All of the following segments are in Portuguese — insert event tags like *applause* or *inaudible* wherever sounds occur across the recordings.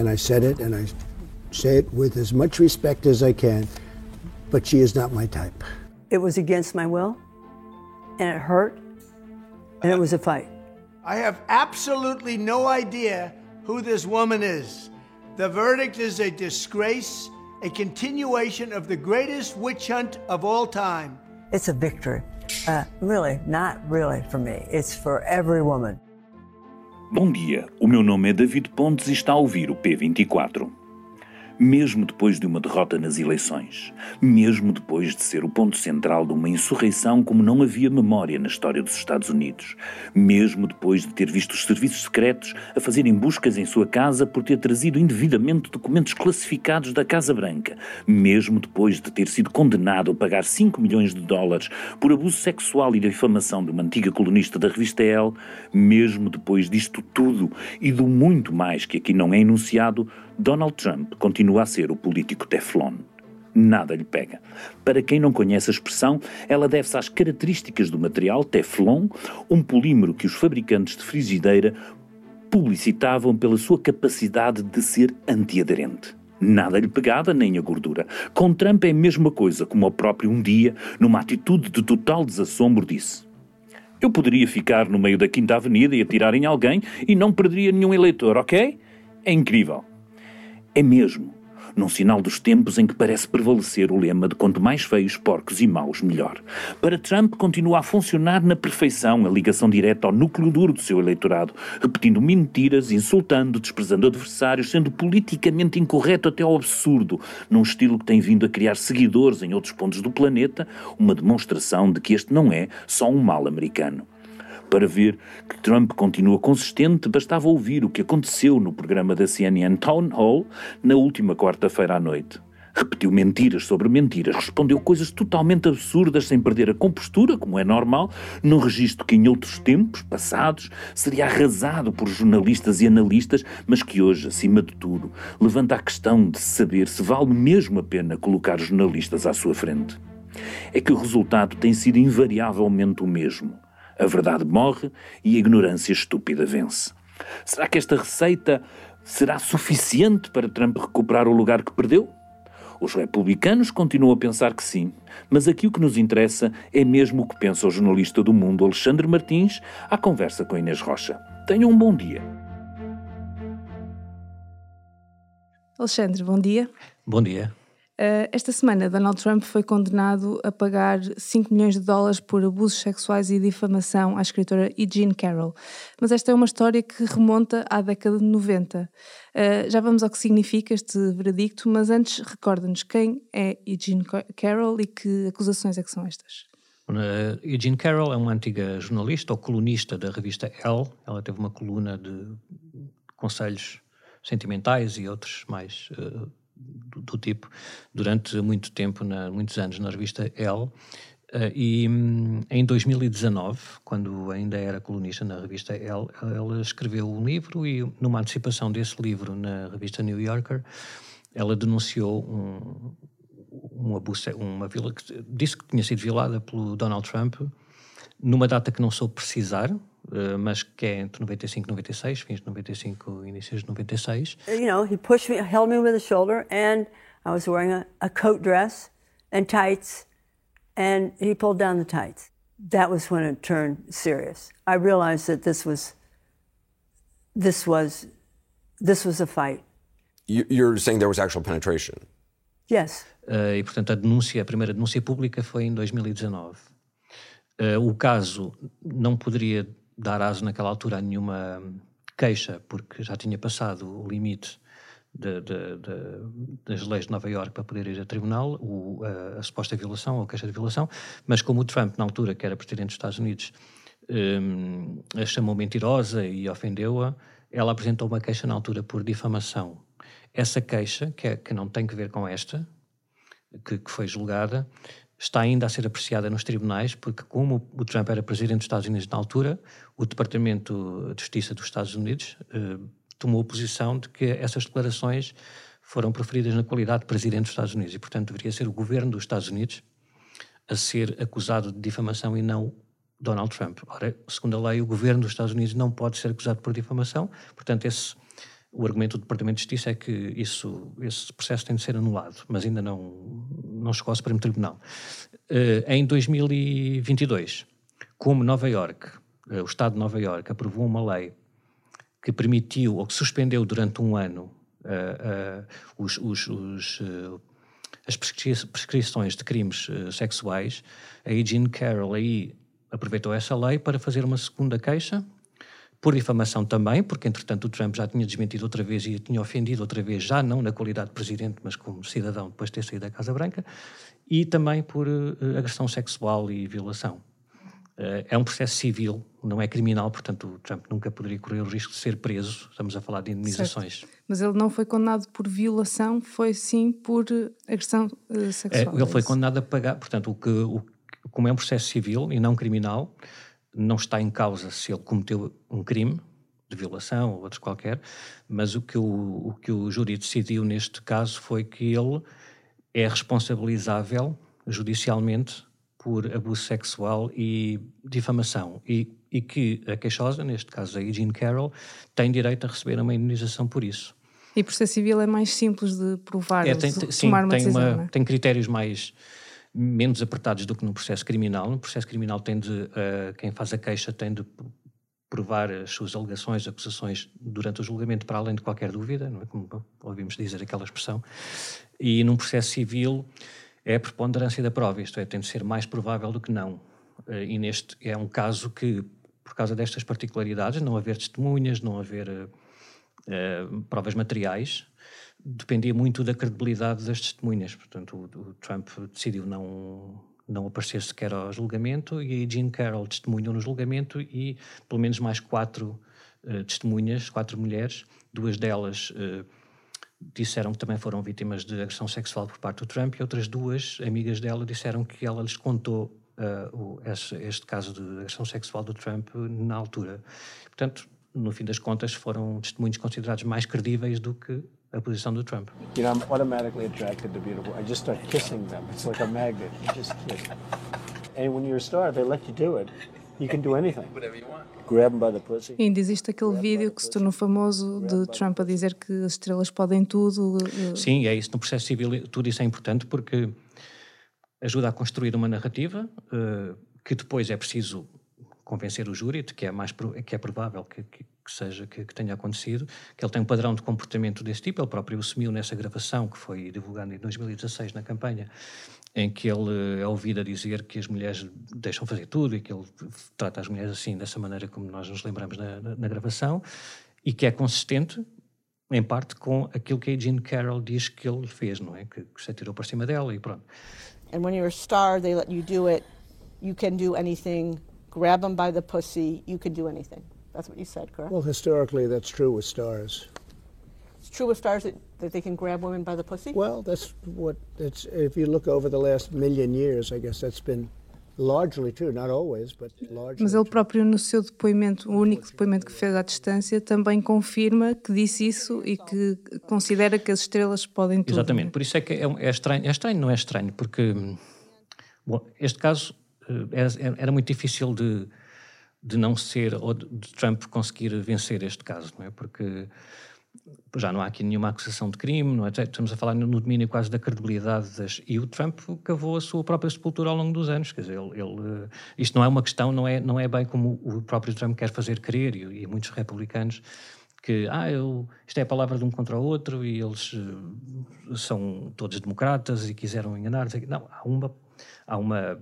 and I said it, and I say it with as much respect as I can, but she is not my type. It was against my will, and it hurt, and it was a fight. I have absolutely no idea who this woman is. The verdict is a disgrace, a continuation of the greatest witch hunt of all time. It's a victory. Uh, really, not really for me. It's for every woman. Bom dia, o meu nome é David Pontes e está a ouvir o P24 mesmo depois de uma derrota nas eleições, mesmo depois de ser o ponto central de uma insurreição como não havia memória na história dos Estados Unidos, mesmo depois de ter visto os serviços secretos a fazerem buscas em sua casa por ter trazido indevidamente documentos classificados da Casa Branca, mesmo depois de ter sido condenado a pagar 5 milhões de dólares por abuso sexual e difamação de uma antiga colunista da revista Elle, mesmo depois disto tudo e do muito mais que aqui não é enunciado, Donald Trump continua a ser o político Teflon. Nada lhe pega. Para quem não conhece a expressão, ela deve-se às características do material Teflon, um polímero que os fabricantes de frigideira publicitavam pela sua capacidade de ser antiaderente. Nada lhe pegava nem a gordura. Com Trump é a mesma coisa, como o próprio um dia, numa atitude de total desassombro, disse. Eu poderia ficar no meio da Quinta Avenida e atirar em alguém e não perderia nenhum eleitor, ok? É incrível. É mesmo, num sinal dos tempos em que parece prevalecer o lema de quanto mais feios, porcos e maus, melhor. Para Trump, continua a funcionar na perfeição a ligação direta ao núcleo duro do seu eleitorado, repetindo mentiras, insultando, desprezando adversários, sendo politicamente incorreto até ao absurdo, num estilo que tem vindo a criar seguidores em outros pontos do planeta, uma demonstração de que este não é só um mal americano. Para ver que Trump continua consistente, bastava ouvir o que aconteceu no programa da CNN Town Hall na última quarta-feira à noite. Repetiu mentiras sobre mentiras, respondeu coisas totalmente absurdas sem perder a compostura, como é normal, num registro que em outros tempos passados seria arrasado por jornalistas e analistas, mas que hoje, acima de tudo, levanta a questão de saber se vale mesmo a pena colocar jornalistas à sua frente. É que o resultado tem sido invariavelmente o mesmo a verdade morre e a ignorância estúpida vence. Será que esta receita será suficiente para Trump recuperar o lugar que perdeu? Os republicanos continuam a pensar que sim, mas aqui o que nos interessa é mesmo o que pensa o jornalista do mundo Alexandre Martins à conversa com Inês Rocha. Tenham um bom dia. Alexandre, bom dia. Bom dia. Eh, esta semana, Donald Trump foi condenado a pagar 5 milhões de dólares por abusos sexuais e difamação à escritora E. Jean Carroll. Mas esta é uma história que remonta à década de 90. Eh, já vamos ao que significa este veredicto, mas antes recorda-nos quem é E. Jean Carroll e que acusações é que são estas. Eugene Carroll é uma antiga jornalista ou colunista da revista Elle. Ela teve uma coluna de conselhos sentimentais e outros mais uh, do, do, tipo durante muito tempo, na, muitos anos, na revista Elle. Uh, e um, em 2019, quando ainda era colunista na revista Elle, ela escreveu um livro e, numa antecipação desse livro na revista New Yorker, ela denunciou um, um abuso, uma vila, disse que tinha sido violada pelo Donald Trump numa data que não soube precisar, Uh, mas que é entre 95 e 96, fins de 95 inícios de 96. You know, he pushed me, held me with the shoulder, and I was wearing a, a coat dress and tights, and he pulled down the tights. That was when it turned serious. I realized that this was, this was, this was a fight. You're saying there was actual penetration? Yes. Uh, e portanto a denúncia, a primeira denúncia pública foi em 2019. Uh, o caso não poderia dar aso naquela altura a nenhuma queixa, porque já tinha passado o limite de, de, de, das leis de Nova Iorque para poder ir a tribunal, o, a, a, suposta violação ou queixa de violação, mas como o Trump, na altura, que era presidente dos Estados Unidos, um, a chamou mentirosa e ofendeu-a, ela apresentou uma queixa na altura por difamação. Essa queixa, que, é, que não tem que ver com esta, que, que foi julgada, está ainda a ser apreciada nos tribunais, porque, como o Trump era presidente dos Estados Unidos na altura, o Departamento de Justiça dos Estados Unidos eh, tomou posição de que essas declarações foram proferidas na qualidade de presidente dos Estados Unidos e, portanto, deveria ser o governo dos Estados Unidos a ser acusado de difamação e não Donald Trump. Ora, segundo a lei, o governo dos Estados Unidos não pode ser acusado por difamação, portanto, esse, O argumento do Departamento de Justiça é que isso, esse processo tem de ser anulado, mas ainda não, não chegou ao Supremo Tribunal. Uh, em 2022, como Nova York, uh, o Estado de Nova York aprovou uma lei que permitiu ou que suspendeu durante um ano uh, os, os, os as prescrições de crimes sexuais, a Eugene Carroll aí aproveitou essa lei para fazer uma segunda queixa por difamação também, porque entretanto o Trump já tinha desmentido outra vez e tinha ofendido outra vez, já não na qualidade de presidente, mas como cidadão depois de ter saído da Casa Branca, e também por uh, agressão sexual e violação. Uh, é um processo civil, não é criminal, portanto o Trump nunca poderia correr o risco de ser preso. Estamos a falar de indemnizações. Certo. Mas ele não foi condenado por violação, foi sim por agressão uh, sexual. É, ele foi condenado a pagar, portanto, o que, o, como é um processo civil e não criminal, não está em causa se ele cometeu um crime de violação ou outro qualquer, mas o que o, o que o júri decidiu neste caso foi que ele é responsabilizável judicialmente por abuso sexual e difamação e, e que a queixosa, neste caso a Eugene Carroll, tem direito a receber uma indenização por isso. E processo civil é mais simples de provar, é, tem, de sim, tomar uma tem, decisão, uma, é? tem critérios mais menos apertados do que no processo criminal. No processo criminal tem de, uh, quem faz a queixa tem de provar as suas alegações, acusações durante o julgamento para além de qualquer dúvida, não é como ouvimos dizer aquela expressão. E num processo civil é a preponderância da prova, isto é, tem de ser mais provável do que não. Uh, e neste é um caso que, por causa destas particularidades, não haver testemunhas, não haver uh, provas materiais, dependia muito da credibilidade das testemunhas. Portanto, o, o Trump decidiu não não aparecer sequer ao julgamento e a Jean Carroll testemunhou no julgamento e pelo menos mais quatro uh, testemunhas, quatro mulheres, duas delas uh, disseram que também foram vítimas de agressão sexual por parte do Trump e outras duas amigas dela disseram que ela lhes contou uh, o, esse, este caso de agressão sexual do Trump na altura. Portanto, no fim das contas, foram testemunhos considerados mais credíveis do que a posição do Trump. You know, I'm automatically attracted to beautiful. I just start kissing them. It's like a magnet. You just kiss. And when you're a star, they let you do it. You can do anything. Whatever you want. Grab them by the pussy. E ainda existe aquele vídeo que se tornou famoso de Trump a dizer que as estrelas podem tudo. eh, Sim, é isso. No processo civil, tudo isso é importante porque ajuda a construir uma narrativa uh, que depois é preciso convencer o júri de que é mais que é provável que, que, que seja que, que, tenha acontecido, que ele tem um padrão de comportamento desse tipo. Ele próprio assumiu nessa gravação que foi divulgada em 2016 na campanha, em que ele é ouvido a dizer que as mulheres deixam fazer tudo e que ele trata as mulheres assim dessa maneira como nós nos lembramos na, na, na gravação e que é consistente em parte com aquilo que a Jean Carroll diz que ele fez, não é? Que, que se atirou para cima dela e pronto. And when you're a star, they let you do it. You can do anything. Grab them by the pussy. You can do anything. That's what you said, correct? Well, historically, that's true with stars. it's true with stars that, that they can grab women by the pussy. Well, that's what it's. If you look over the last million years, I guess that's been largely true. Not always, but largely. Mas ele true. próprio, no seu depoimento, o único depoimento que fez à distância, também confirma que disse isso e que considera que as estrelas podem tudo. Exatamente, por isso é que é, é estranho, é estranho, não é estranho, porque bom, este caso eh, era, era muito difícil de, de não ser, ou de, Trump conseguir vencer este caso, não é? Porque já não há aqui nenhuma acusação de crime, não é? estamos a falar no domínio quase da credibilidade das, e o Trump cavou a sua própria sepultura ao longo dos anos, quer dizer, ele, ele, isto não é uma questão, não é, não é bem como o próprio Trump quer fazer crer e, e muitos republicanos que ah, eu, isto é a palavra de um contra o outro e eles uh, são todos democratas e quiseram enganar. Não, há uma, há uma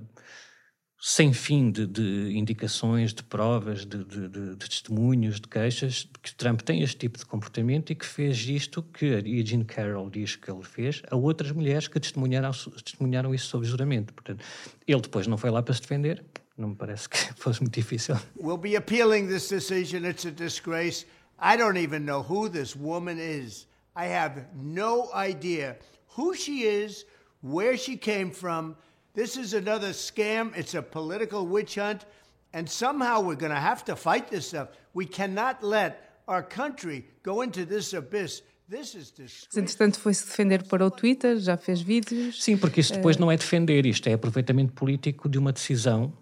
sem fim de, de indicações, de provas, de, de, de, testemunhos, de queixas, que Trump tem este tipo de comportamento e que fez isto que a Eugene Carroll diz que ele fez a outras mulheres que testemunharam, testemunharam isso sob juramento. Portanto, ele depois não foi lá para se defender, não me parece que *laughs* fosse muito difícil. We'll be appealing this decision. It's a disgrace. I don't even know who this woman is. I have no idea who she is, where she came from. This is another scam. It's a political witch hunt. And somehow we're going to have to fight this stuff. We cannot let our country go into this abyss. This is Mas, entretanto, foi-se defender para o Twitter, já fez vídeos. Sim, porque isso depois não é defender, isto é aproveitamento político de uma decisão,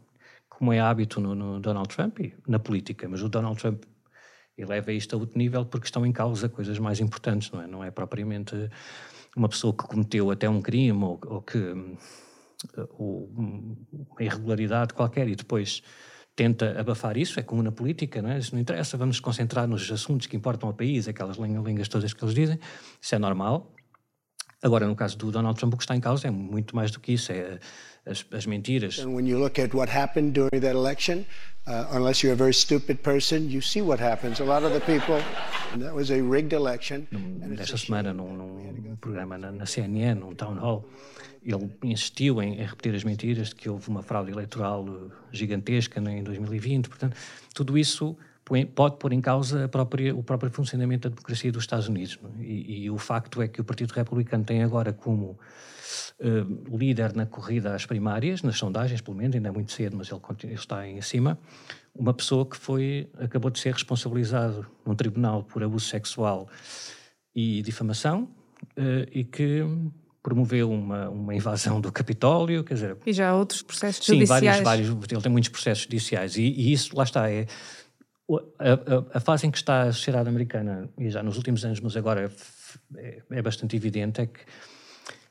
como é hábito no, no Donald Trump e na política. Mas o Donald Trump e leva isto a outro nível porque estão em causa coisas mais importantes, não é? Não é propriamente uma pessoa que cometeu até um crime ou, ou que ou uma irregularidade qualquer e depois tenta abafar isso, é como na política, não é? Isso não interessa, vamos nos concentrar nos assuntos que importam ao país, aquelas linhas todas que eles dizem, isso é normal. Agora, no caso do Donald Trump, o que está em causa é muito mais do que isso, é as, as mentiras. And when you look at what happened during that election, uh, unless you're a very stupid person, you see what happens. A lot of the people, and that was a rigged election. Nesta semana, num, num programa na, na CNN, num town hall, ele insistiu em, em, repetir as mentiras de que houve uma fraude eleitoral gigantesca né, em 2020. Portanto, tudo isso pode pôr em causa própria, o próprio funcionamento da democracia dos Estados Unidos. É? E, e, o facto é que o Partido Republicano tem agora como uh, líder na corrida às primárias, nas sondagens, pelo menos, ainda é muito cedo, mas ele, continua, ele está em cima, uma pessoa que foi, acabou de ser responsabilizado num tribunal por abuso sexual e difamação uh, e que promoveu uma, uma invasão do Capitólio, quer dizer... E já há outros processos sim, judiciais. Sim, vários, vários, ele tem muitos processos judiciais e, e isso, lá está, é... A, a, a, fase em que está a sociedade americana, e já nos últimos anos, mas agora é, é bastante evidente, é que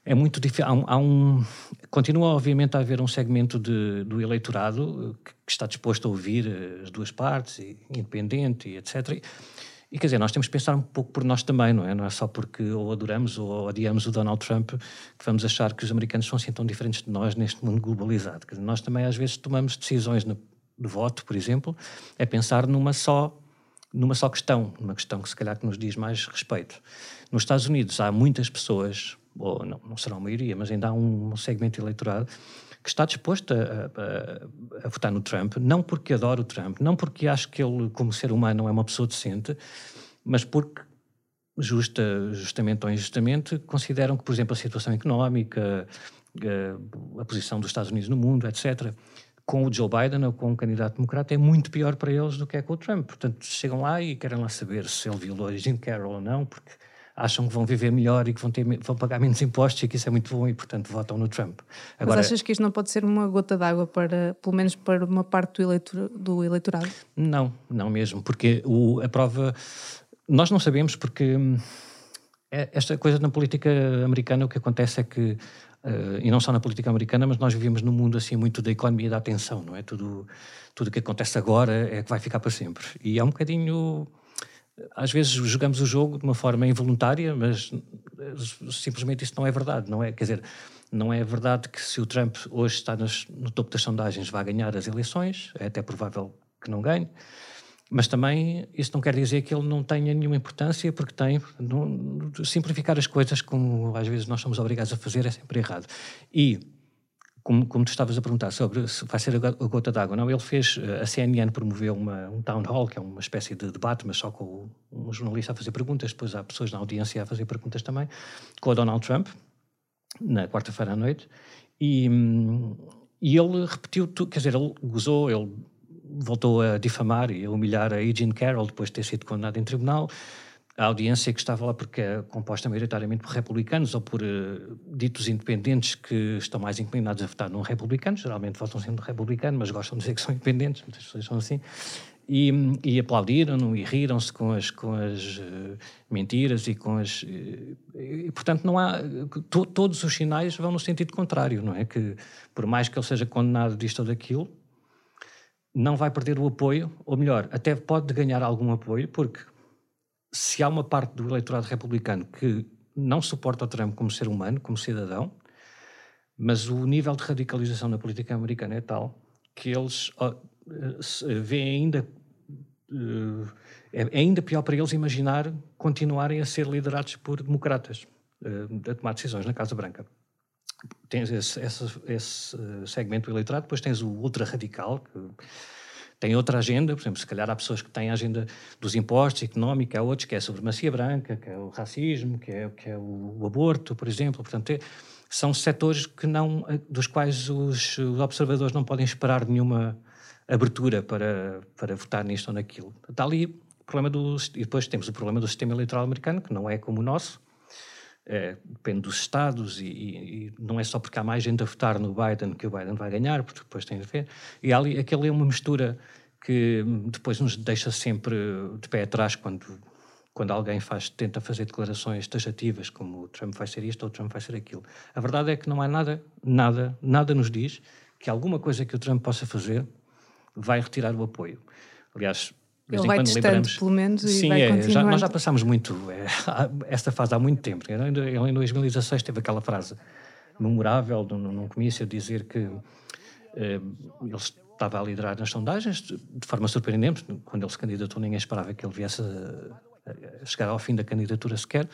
é muito difícil. Há um, há um, continua, obviamente, a haver um segmento de, do eleitorado que, que, está disposto a ouvir as duas partes, e, independente, e etc. E quer dizer, nós temos que pensar um pouco por nós também, não é? Não é só porque ou adoramos ou odiamos o Donald Trump que vamos achar que os americanos são assim tão diferentes de nós neste mundo globalizado. Dizer, nós também às vezes tomamos decisões no, voto, por exemplo, é pensar numa só numa só questão, numa questão que se calhar que nos diz mais respeito. Nos Estados Unidos há muitas pessoas, ou não, não será a maioria, mas ainda há um segmento eleitorado que está disposto a, a, a, votar no Trump, não porque adora o Trump, não porque acho que ele, como ser humano, é uma pessoa decente, mas porque, justa, justamente ou injustamente, consideram que, por exemplo, a situação económica, a, a posição dos Estados Unidos no mundo, etc., com o Joe Biden ou com o candidato democrata é muito pior para eles do que é com o Trump. Portanto, chegam lá e querem lá saber se ele violou a Jim Carroll ou não, porque acham que vão viver melhor e que vão, ter, vão pagar menos impostos e que isso é muito bom e, portanto, votam no Trump. Agora, Mas achas que isto não pode ser uma gota d'água para, pelo menos para uma parte do, eleitor, do eleitorado? Não, não mesmo, porque o, a prova... Nós não sabemos porque hum, é, esta coisa na política americana o que acontece é que Uh, e não só na política americana, mas nós vivemos num mundo assim muito da economia da atenção, não é? Tudo tudo que acontece agora é que vai ficar para sempre. E é um bocadinho às vezes jogamos o jogo de uma forma involuntária, mas eh, simplesmente isso não é verdade, não é? Quer dizer, não é verdade que se o Trump hoje está no topo das sondagens vai ganhar as eleições, é até provável que não ganhe, mas também isso não quer dizer que ele não tenha nenhuma importância, porque tem. Simplificar as coisas, como às vezes nós somos obrigados a fazer, é sempre errado. E como, como tu estavas a perguntar sobre se vai ser a gota d'água, não, ele fez, eh, a CNN promoveu uma, um town hall, que é uma espécie de debate, mas só com um jornalista a fazer perguntas, depois há pessoas na audiência a fazer perguntas também, com o Donald Trump, na quarta-feira à noite, e, e ele repetiu tudo, quer dizer, ele gozou, ele voltou a difamar e a humilhar a Eugene Carroll depois de ter sido condenado em tribunal, a audiência que estava lá porque é composta maioritariamente por republicanos ou por uh, ditos independentes que estão mais inclinados a votar num republicano, geralmente votam no republicano, mas gostam de dizer que são independentes, muitas pessoas são assim, e, e aplaudiram-no e riram-se com as, com as uh, mentiras e com as... Uh, e, portanto, não há... To, todos os sinais vão no sentido contrário, não é? Que por mais que ele seja condenado disto ou daquilo, não vai perder o apoio, ou melhor, até pode ganhar algum apoio, porque se há uma parte do eleitorado republicano que não suporta o Trump como ser humano, como cidadão, mas o nível de radicalização na política americana é tal que eles uh, veem ainda uh, é ainda pior para eles imaginar continuarem a ser liderados por democratas a tomar decisões na Casa Branca. Tens esse, esse, esse segmento do eleitorado, depois tens o ultra radical que tem outra agenda, por exemplo, se calhar há pessoas que têm a agenda dos impostos, económica, há outros que é a supremacia branca, que é o racismo, que é, que é o, aborto, por exemplo. Portanto, é, são setores que não, dos quais os, os, observadores não podem esperar nenhuma abertura para, para votar nisto ou naquilo. Está ali o problema do... E depois temos o problema do sistema eleitoral americano, que não é como o nosso, é, depende dos estados e, e, não é só porque há mais gente a votar no Biden que o Biden vai ganhar, porque depois tem a ver. E ali, aquele é uma mistura que depois nos deixa sempre de pé atrás quando, quando alguém faz, tenta fazer declarações taxativas, como o Trump vai ser isto ou o Trump vai ser aquilo. A verdade é que não há nada, nada, nada nos diz que alguma coisa que o Trump possa fazer vai retirar o apoio. Aliás, Ele vai quando testando, lembramos. pelo menos, e Sim, vai é, já, nós já passámos muito é, *laughs* esta fase há muito tempo. Ele em 2016 teve aquela frase memorável num, num comício dizer que eh, ele estava a liderar nas sondagens de, de forma surpreendente. Quando ele se candidatou, ninguém esperava que ele viesse a, a chegar ao fim da candidatura sequer.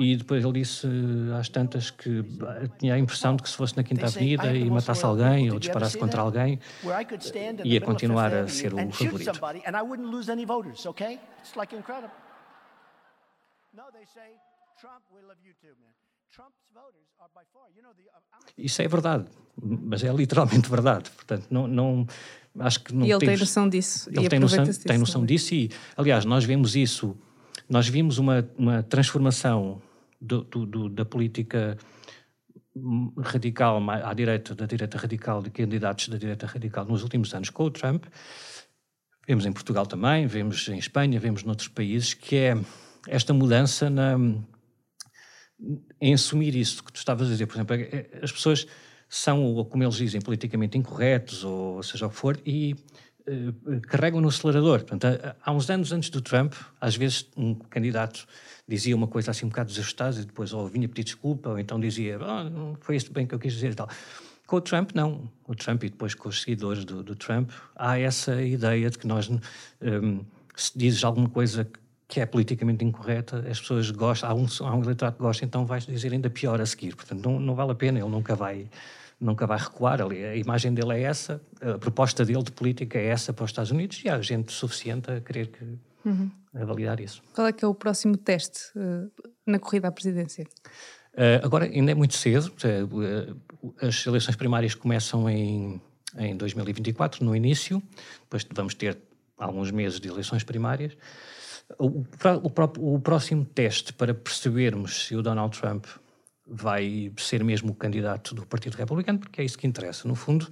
E depois ele disse eh, às tantas que tinha a impressão de que se fosse na Quinta Avenida e matasse alguém ou disparasse contra alguém, ia continuar a ser o favorito. Isso é verdade, mas é literalmente verdade. Portanto, não, não acho que não E ele tem temos- noção disso, e Ele tem noção, aproveita-se tem disso, noção disso e, aliás, nós vemos isso. Nós vimos uma, uma transformação do- do- da política radical à direita, da direita radical, de candidatos da direita radical nos últimos anos com o Trump. Vemos em Portugal também, vemos em Espanha, vemos noutros países, que é esta mudança na, em assumir isso que tu estavas a dizer. Por exemplo, é- é- as pessoas são, como eles dizem, politicamente incorretos, ou seja o que for, e carregam no acelerador. Portanto, há- uns anos antes do Trump, às vezes um candidato dizia uma coisa assim um bocado desajustada e depois ou vinha pedir desculpa, ou então dizia, "Ah, não foi isto bem que eu quis dizer e tal. Com o Trump, não. O Trump e depois com os seguidores do, do Trump, há essa ideia de que nós, hum, se dizes alguma coisa que é politicamente incorreta, as pessoas gostam, há um, há um eleitorado que gosta, então vais dizer ainda pior a seguir. Portanto, não, não vale a pena, ele nunca vai, nunca vai recuar. Ali, a imagem dele é essa, a proposta dele de política é essa para os Estados Unidos e há gente suficiente a querer que, a validar isso. Qual é que é o próximo teste eh, na corrida à presidência? Uh, agora, ainda é muito cedo. uh, uh, As eleições primárias começam em, em 2024, no início. Depois vamos ter alguns meses de eleições primárias. O, o próprio- o próximo teste para percebermos se o Donald Trump vai ser mesmo o candidato do Partido Republicano, porque é isso que interessa. No fundo,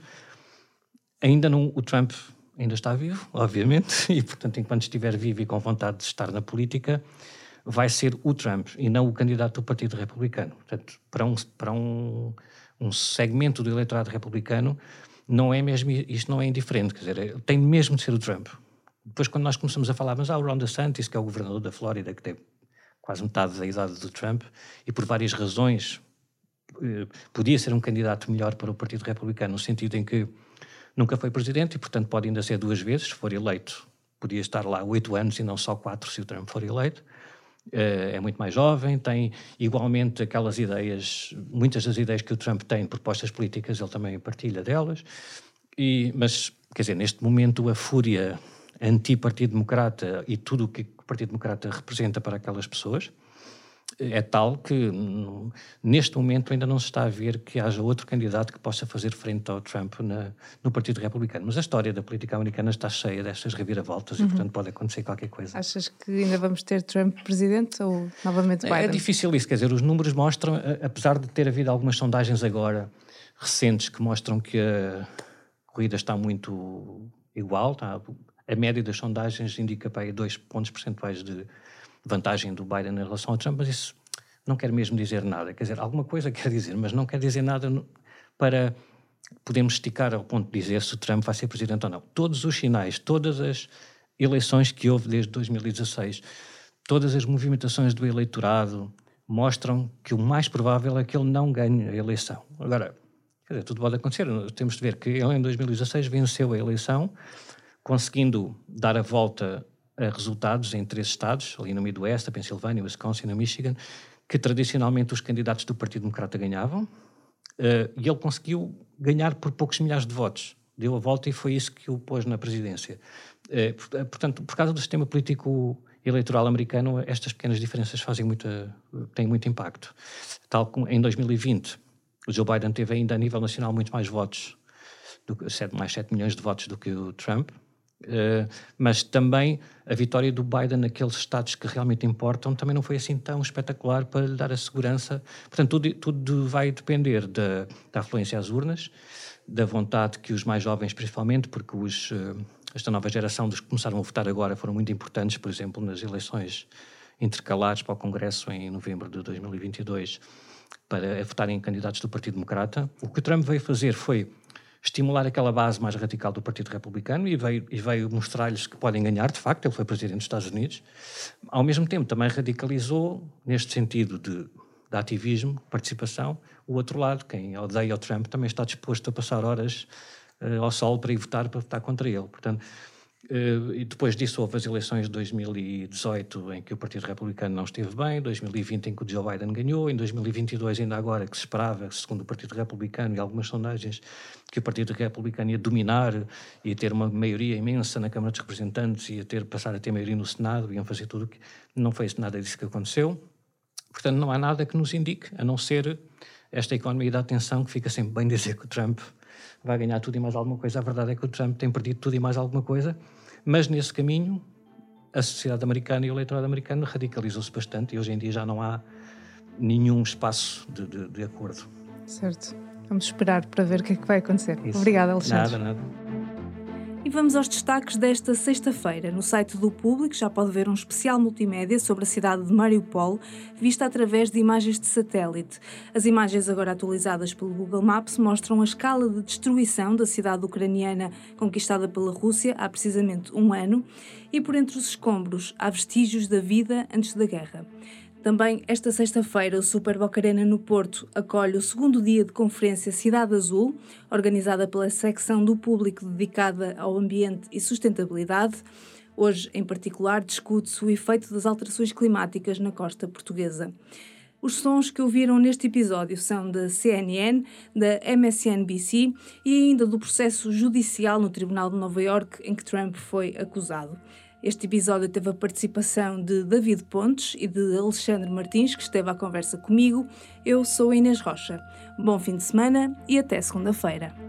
ainda não, o Trump ainda está vivo, obviamente, *laughs* e portanto, enquanto estiver vivo e com vontade de estar na política, vai ser o Trump e não o candidato do Partido Republicano. Portanto, para um, para um, um segmento do eleitorado republicano, não é mesmo, isto não é indiferente, quer dizer, tem mesmo de ser o Trump. Depois, quando nós começamos a falar, mas há o Ron DeSantis, que é o governador da Flórida, que tem quase metade da idade do Trump, e por várias razões eh, podia ser um candidato melhor para o Partido Republicano, no sentido em que nunca foi presidente e, portanto, pode ainda ser duas vezes, se for eleito. Podia estar lá oito anos e não só quatro se o Trump for eleito. Eh, É muito mais jovem, tem igualmente aquelas ideias, muitas das ideias que o Trump tem, propostas políticas, ele também partilha delas. E, mas, quer dizer, neste momento a fúria anti-Partido Democrata e tudo o que o Partido Democrata representa para aquelas pessoas é tal que neste momento ainda não se está a ver que haja outro candidato que possa fazer frente ao Trump na- no Partido Republicano. Mas a história da política americana está cheia destas reviravoltas e, portanto, pode acontecer qualquer coisa. Achas que ainda vamos ter Trump presidente ou novamente Biden? É, é difícil isso, quer dizer, os números mostram, apesar de ter havido algumas sondagens agora recentes que mostram que a corrida está muito igual, tá? A média das sondagens indica para aí dois pontos percentuais de vantagem do Biden em relação ao Trump, mas isso não quer mesmo dizer nada. Quer dizer, alguma coisa *laughs* quer dizer, mas não quer dizer nada para podermos esticar ao ponto de dizer se o Trump vai ser presidente ou não. Todos os sinais, todas as eleições que houve desde 2016, todas as movimentações do eleitorado mostram que o mais provável é que ele não ganhe a eleição. Agora, quer dizer, tudo pode acontecer. Temos de ver que ele em 2016 venceu a eleição, conseguindo dar a volta a resultados em três estados, ali no Midwest, a Pensilvânia, Wisconsin e Michigan, que tradicionalmente os candidatos do Partido Democrata ganhavam, eh, e ele conseguiu ganhar por poucos milhares de votos. Deu a volta e foi isso que o pôs na presidência. Eh, portanto, por causa do sistema político eleitoral americano, estas pequenas diferenças fazem muita, têm muito impacto. Tal como em 2020, o Joe Biden teve ainda a nível nacional muito mais votos, do mais 7 milhões de votos do que o Trump, mas também a vitória do Biden naqueles estados que realmente importam também não foi assim tão espetacular para lhe dar a segurança. Portanto, tudo, tudo vai depender da, da afluência às urnas, da vontade que os mais jovens, principalmente, porque os, eh, esta nova geração dos que começaram a votar agora foram muito importantes, por exemplo, nas eleições intercalares para o Congresso em novembro de 2022, para votarem em candidatos do Partido Democrata. O que o Trump veio fazer foi estimular aquela base mais radical do Partido Republicano e veio, e veio mostrar-lhes que podem ganhar, de facto, ele foi presidente dos Estados Unidos. Ao mesmo tempo, também radicalizou, neste sentido de, de ativismo, participação, o outro lado, quem odeia o Trump, também está disposto a passar horas uh, ao sol para ir votar, para votar contra ele. Portanto, e depois disso houve as eleições de 2018 em que o Partido Republicano não esteve bem, 2020 em que o Joe Biden ganhou, em 2022 ainda agora que se esperava, segundo o Partido Republicano e algumas sondagens, que o Partido Republicano ia dominar e ter uma maioria imensa na Câmara dos Representantes ia ter, passar a ter maioria no Senado, iam fazer tudo que não foi nada disso que aconteceu. Portanto, não há nada que nos indique, a não ser esta economia da atenção que fica sempre bem dizer que o Trump vai ganhar tudo e mais alguma coisa. A verdade é que o Trump tem perdido tudo e mais alguma coisa mas nesse caminho, a sociedade americana e o eleitorado americano radicalizou-se bastante e hoje em dia já não há nenhum espaço de, de, de acordo. Certo. Vamos esperar para ver o que é que vai acontecer. Isso. Obrigada, Alexandre. Nada, nada. E vamos aos destaques desta sexta-feira. No site do Público já pode ver um especial multimédia sobre a cidade de Mariupol, vista através de imagens de satélite. As imagens agora atualizadas pelo Google Maps mostram a escala de destruição da cidade ucraniana conquistada pela Rússia há precisamente um ano, e por entre os escombros há vestígios da vida antes da guerra. Também esta sexta-feira, o Super Boca Arena no Porto acolhe o segundo dia de conferência Cidade Azul, organizada pela secção do público dedicada ao ambiente e sustentabilidade. Hoje, em particular, discute-se o efeito das alterações climáticas na costa portuguesa. Os sons que ouviram neste episódio são da CNN, da MSNBC e ainda do processo judicial no Tribunal de Nova York em que Trump foi acusado. Este episódio teve a participação de David Pontes e de Alexandre Martins, que esteve à conversa comigo. Eu sou Inês Rocha. Bom fim de semana e até segunda-feira.